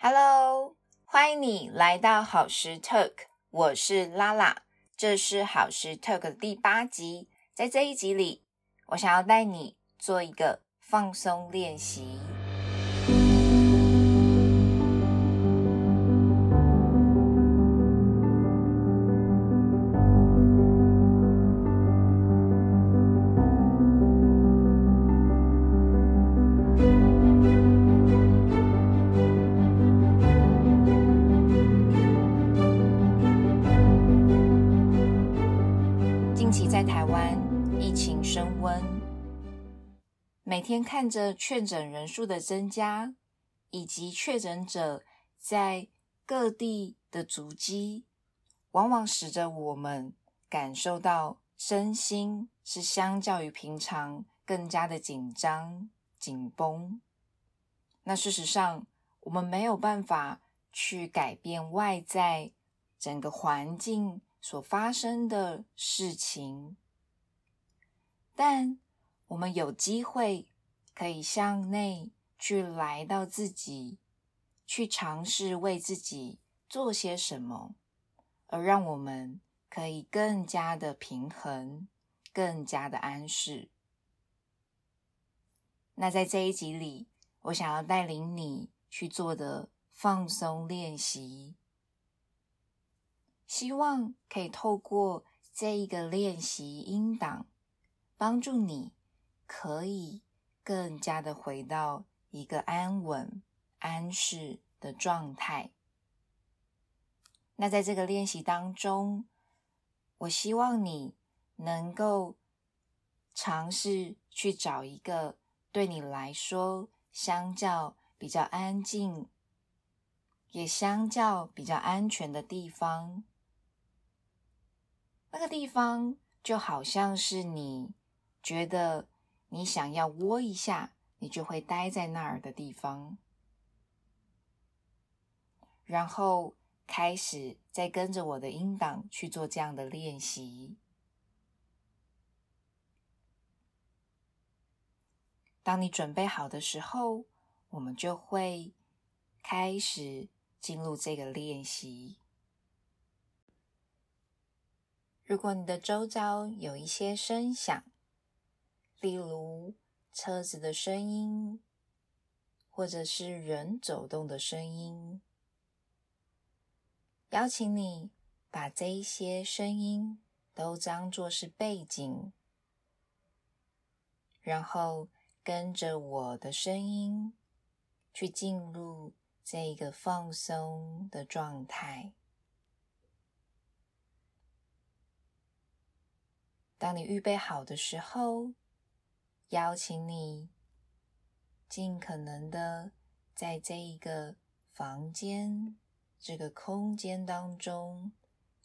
Hello，欢迎你来到好时 Talk，我是拉拉，这是好时 Talk 的第八集。在这一集里，我想要带你做一个放松练习。天看着确诊人数的增加，以及确诊者在各地的足迹，往往使得我们感受到身心是相较于平常更加的紧张、紧绷。那事实上，我们没有办法去改变外在整个环境。所发生的事情，但我们有机会可以向内去来到自己，去尝试为自己做些什么，而让我们可以更加的平衡，更加的安适。那在这一集里，我想要带领你去做的放松练习。希望可以透过这一个练习音档，帮助你可以更加的回到一个安稳、安适的状态。那在这个练习当中，我希望你能够尝试去找一个对你来说相较比较安静，也相较比较安全的地方。那个地方就好像是你觉得你想要窝一下，你就会待在那儿的地方，然后开始再跟着我的音档去做这样的练习。当你准备好的时候，我们就会开始进入这个练习。如果你的周遭有一些声响，例如车子的声音，或者是人走动的声音，邀请你把这一些声音都当作是背景，然后跟着我的声音去进入这个放松的状态。当你预备好的时候，邀请你尽可能的在这一个房间、这个空间当中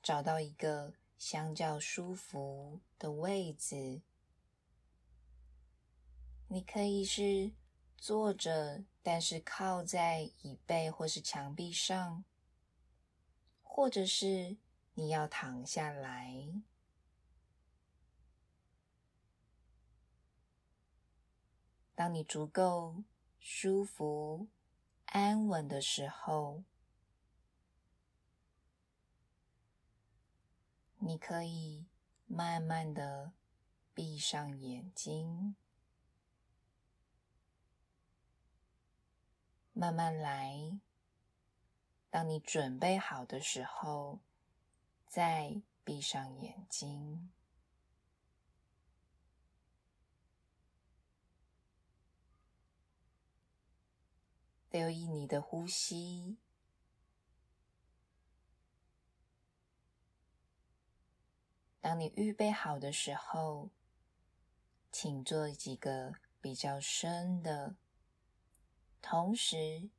找到一个相较舒服的位置。你可以是坐着，但是靠在椅背或是墙壁上，或者是你要躺下来。当你足够舒服、安稳的时候，你可以慢慢的闭上眼睛，慢慢来。当你准备好的时候，再闭上眼睛。留意你的呼吸。当你预备好的时候，请做几个比较深的，同时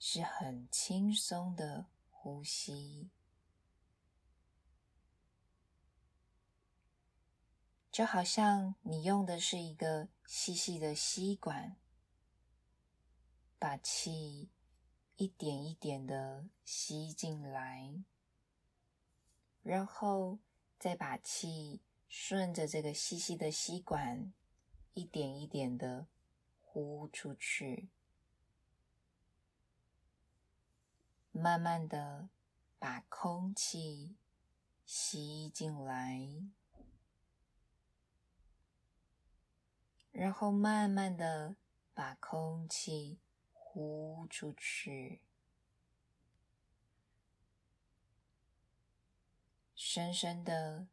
是很轻松的呼吸，就好像你用的是一个细细的吸管。把气一点一点的吸进来，然后再把气顺着这个细细的吸管一点一点的呼出去。慢慢的把空气吸进来，然后慢慢的把空气呼出去，深深的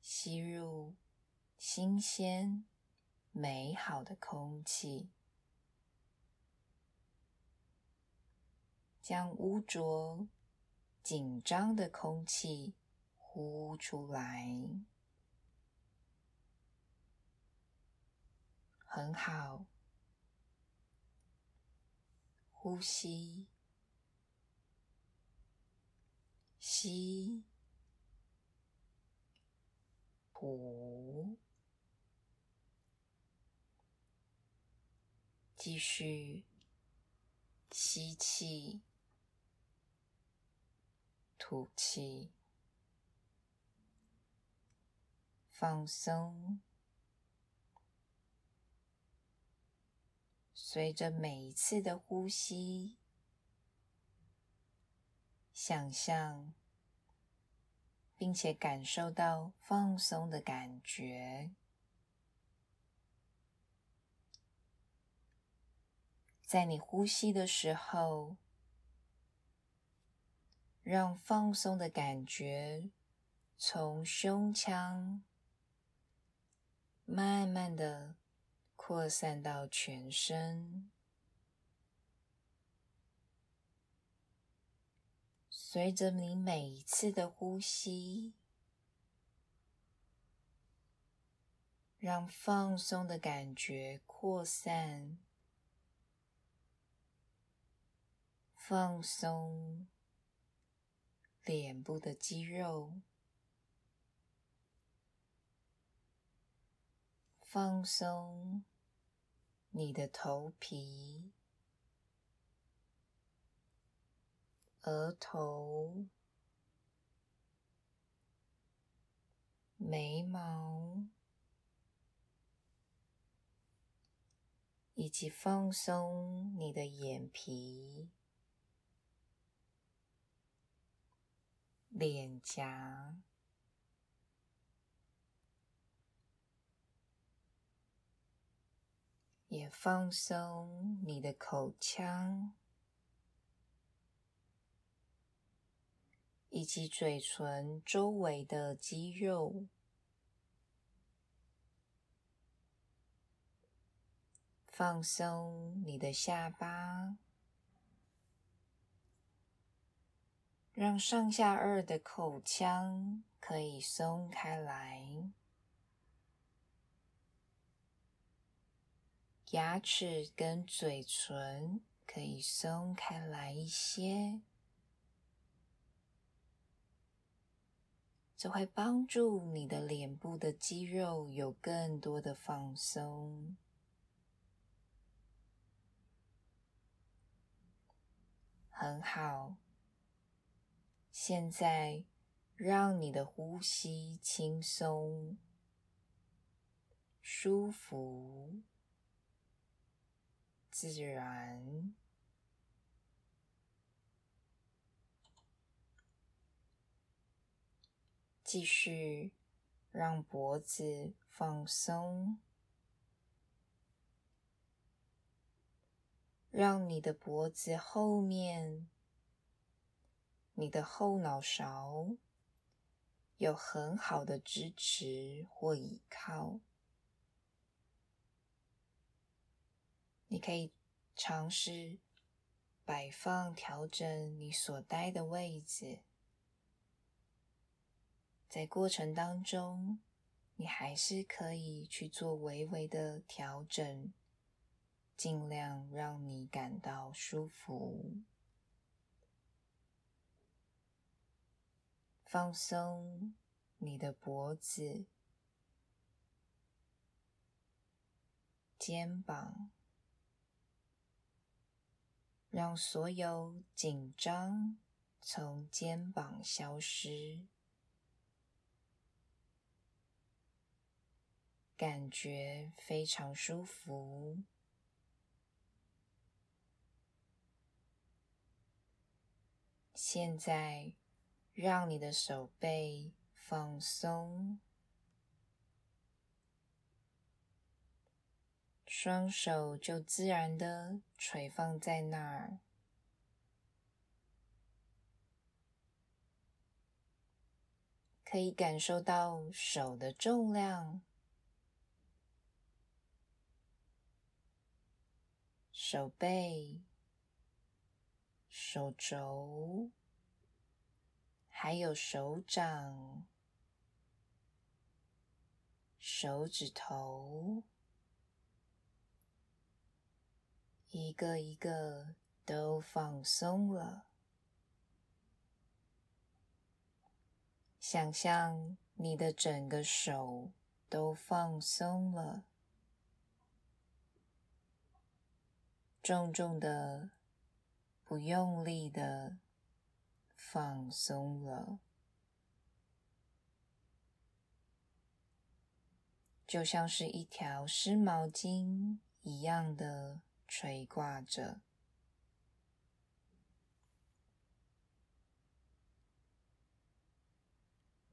吸入新鲜、美好的空气。将污浊、紧张的空气呼出来，很好。呼吸，吸，吐，继续吸气。吐气，放松。随着每一次的呼吸，想象并且感受到放松的感觉，在你呼吸的时候。让放松的感觉从胸腔慢慢的扩散到全身，随着你每一次的呼吸，让放松的感觉扩散，放松。脸部的肌肉放松，你的头皮、额头、眉毛，以及放松你的眼皮。脸颊，放松你的口腔，以及嘴唇周围的肌肉，放松你的下巴。让上下颚的口腔可以松开来，牙齿跟嘴唇可以松开来一些，这会帮助你的脸部的肌肉有更多的放松。很好。现在，让你的呼吸轻松、舒服、自然。继续让脖子放松，让你的脖子后面。你的后脑勺有很好的支持或倚靠，你可以尝试摆放、调整你所待的位置。在过程当中，你还是可以去做微微的调整，尽量让你感到舒服。放松你的脖子、肩膀，让所有紧张从肩膀消失，感觉非常舒服。现在，让你的手背放松，双手就自然的垂放在那儿。可以感受到手的重量，手背、手肘，还有手掌、手指头，一个一个都放松了。想象你的整个手都放松了，重重的、不用力的放松了，就像是一条湿毛巾一样的垂挂着。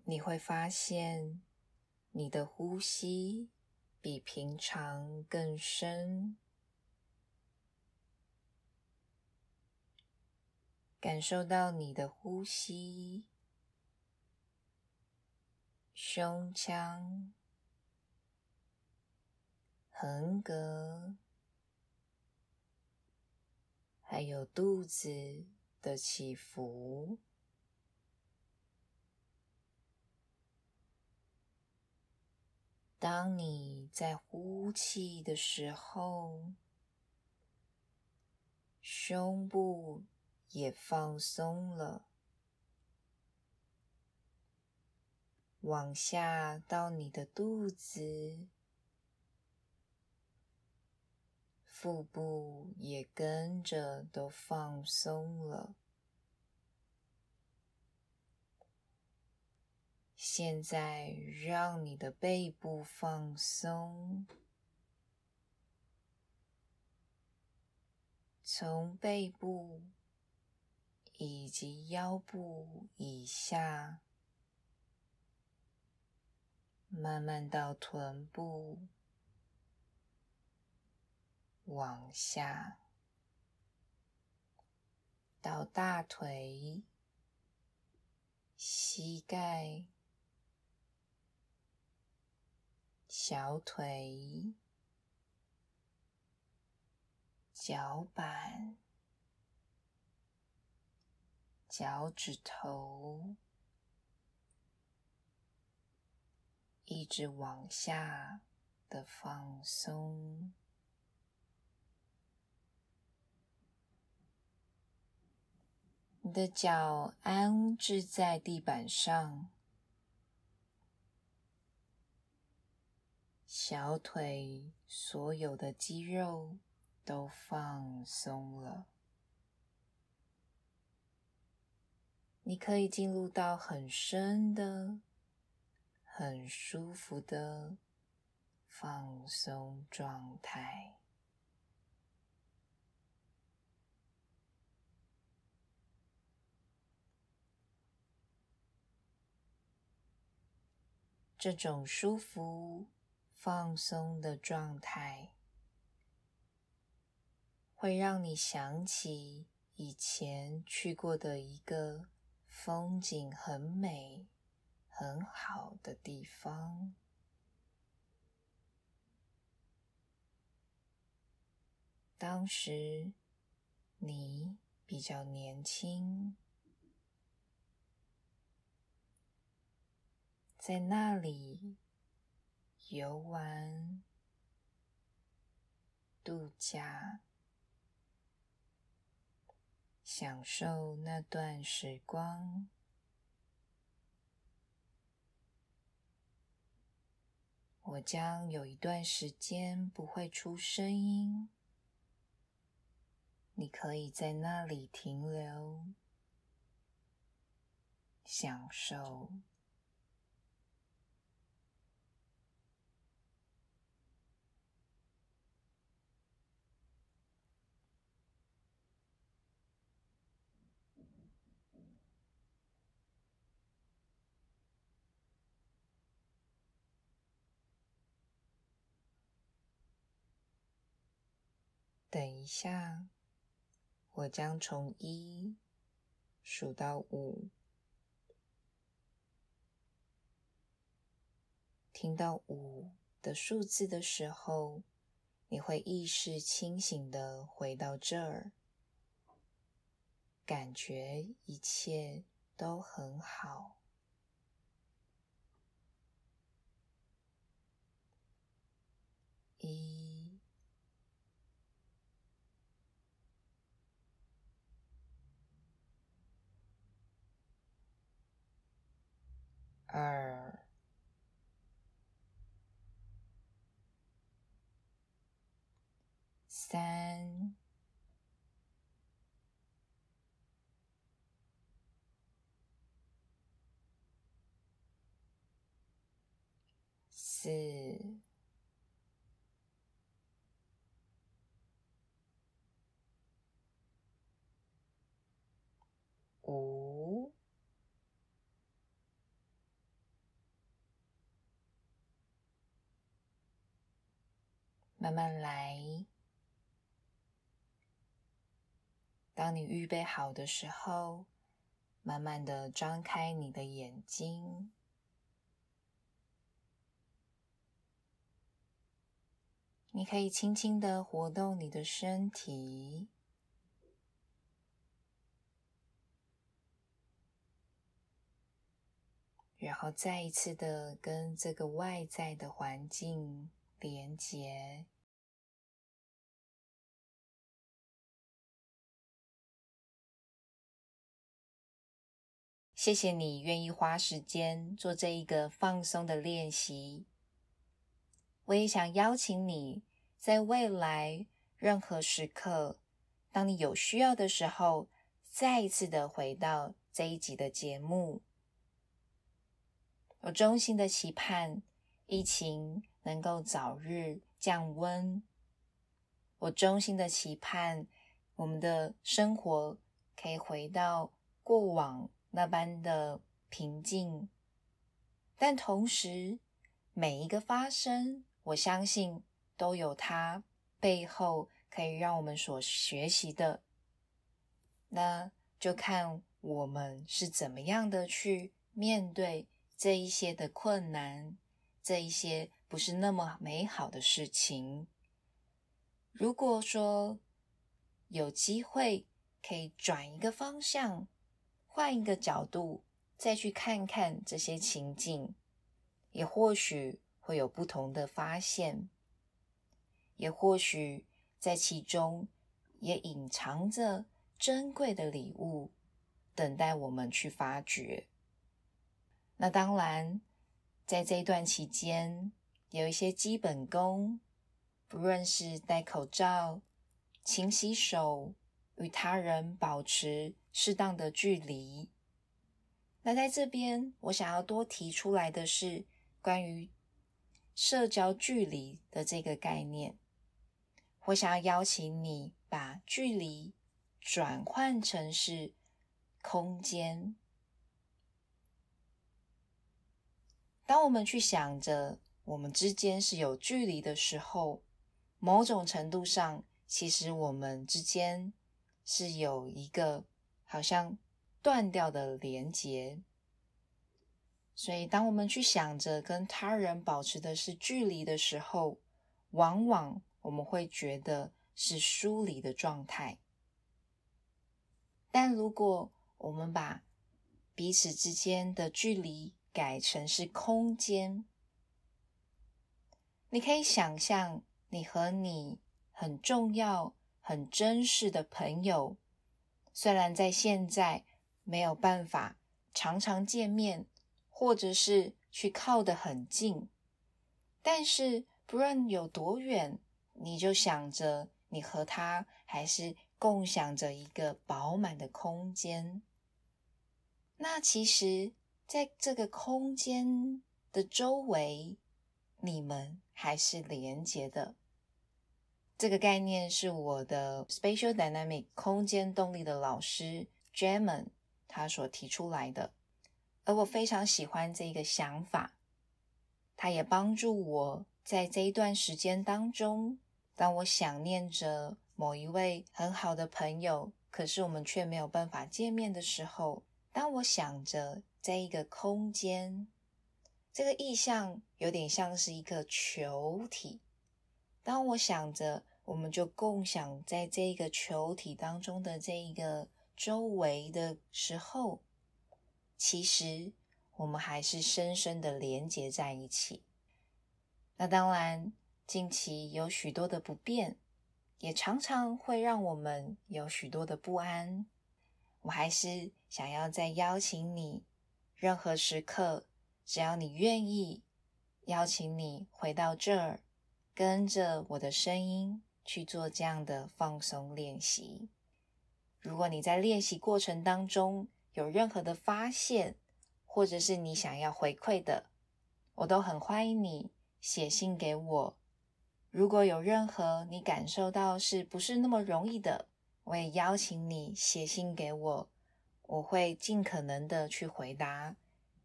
你会发现，你的呼吸比平常更深，感受到你的呼吸，胸腔、横膈，还有肚子的起伏。当你在呼气的时候，胸部也放松了，往下到你的肚子，腹部也跟着都放松了。现在，让你的背部放松，从背部以及腰部以下，慢慢到臀部，往下到大腿、膝盖。小腿、脚板、脚趾头，一直往下的放松。你的脚安置在地板上。小腿所有的肌肉都放松了，你可以进入到很深的、很舒服的放松状态。这种舒服。放松的状态会让你想起以前去过的一个风景很美、很好的地方。当时你比较年轻，在那里。游玩、度假，享受那段时光。我将有一段时间不会出声音，你可以在那里停留，享受。等一下，我将从一数到五。听到五的数字的时候，你会意识清醒的回到这儿，感觉一切都很好。一、二、三、四。五，慢慢来。当你预备好的时候，慢慢的张开你的眼睛。你可以轻轻的活动你的身体。然后再一次的跟这个外在的环境连接。谢谢你愿意花时间做这一个放松的练习。我也想邀请你在未来任何时刻，当你有需要的时候，再一次的回到这一集的节目。我衷心的期盼疫情能够早日降温。我衷心的期盼我们的生活可以回到过往那般的平静。但同时，每一个发生，我相信都有它背后可以让我们所学习的。那就看我们是怎么样的去面对。这一些的困难，这一些不是那么美好的事情。如果说有机会可以转一个方向，换一个角度，再去看看这些情境，也或许会有不同的发现，也或许在其中也隐藏着珍贵的礼物，等待我们去发掘。那当然，在这一段期间，有一些基本功，不论是戴口罩、勤洗手、与他人保持适当的距离。那在这边，我想要多提出来的是关于社交距离的这个概念。我想要邀请你把距离转换成是空间。当我们去想着我们之间是有距离的时候，某种程度上，其实我们之间是有一个好像断掉的连结。所以，当我们去想着跟他人保持的是距离的时候，往往我们会觉得是疏离的状态。但如果我们把彼此之间的距离，改成是空间，你可以想象，你和你很重要、很珍视的朋友，虽然在现在没有办法常常见面，或者是去靠得很近，但是不论有多远，你就想着你和他还是共享着一个饱满的空间。那其实。在这个空间的周围，你们还是连接的。这个概念是我的 Spatial Dynamic 空间动力的老师 Jamen 他所提出来的，而我非常喜欢这个想法。他也帮助我在这一段时间当中，当我想念着某一位很好的朋友，可是我们却没有办法见面的时候，当我想着在一个空间，这个意象有点像是一个球体。当我想着，我们就共享在这个球体当中的这一个周围的时候，其实我们还是深深的连接在一起。那当然，近期有许多的不便。也常常会让我们有许多的不安。我还是想要再邀请你，任何时刻，只要你愿意，邀请你回到这儿，跟着我的声音去做这样的放松练习。如果你在练习过程当中有任何的发现，或者是你想要回馈的，我都很欢迎你写信给我。如果有任何你感受到是不是那么容易的，我也邀请你写信给我，我会尽可能的去回答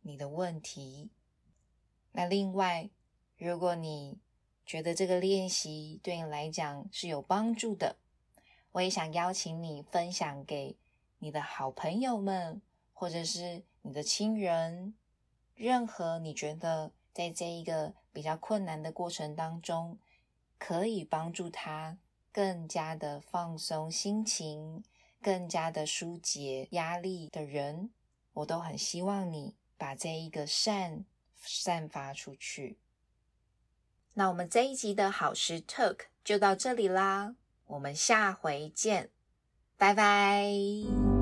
你的问题。那另外，如果你觉得这个练习对你来讲是有帮助的，我也想邀请你分享给你的好朋友们，或者是你的亲人，任何你觉得在这一个比较困难的过程当中。可以帮助他更加的放松心情，更加的疏解压力的人，我都很希望你把这一个善散发出去。那我们这一集的好时 talk 就到这里啦，我们下回见，拜拜。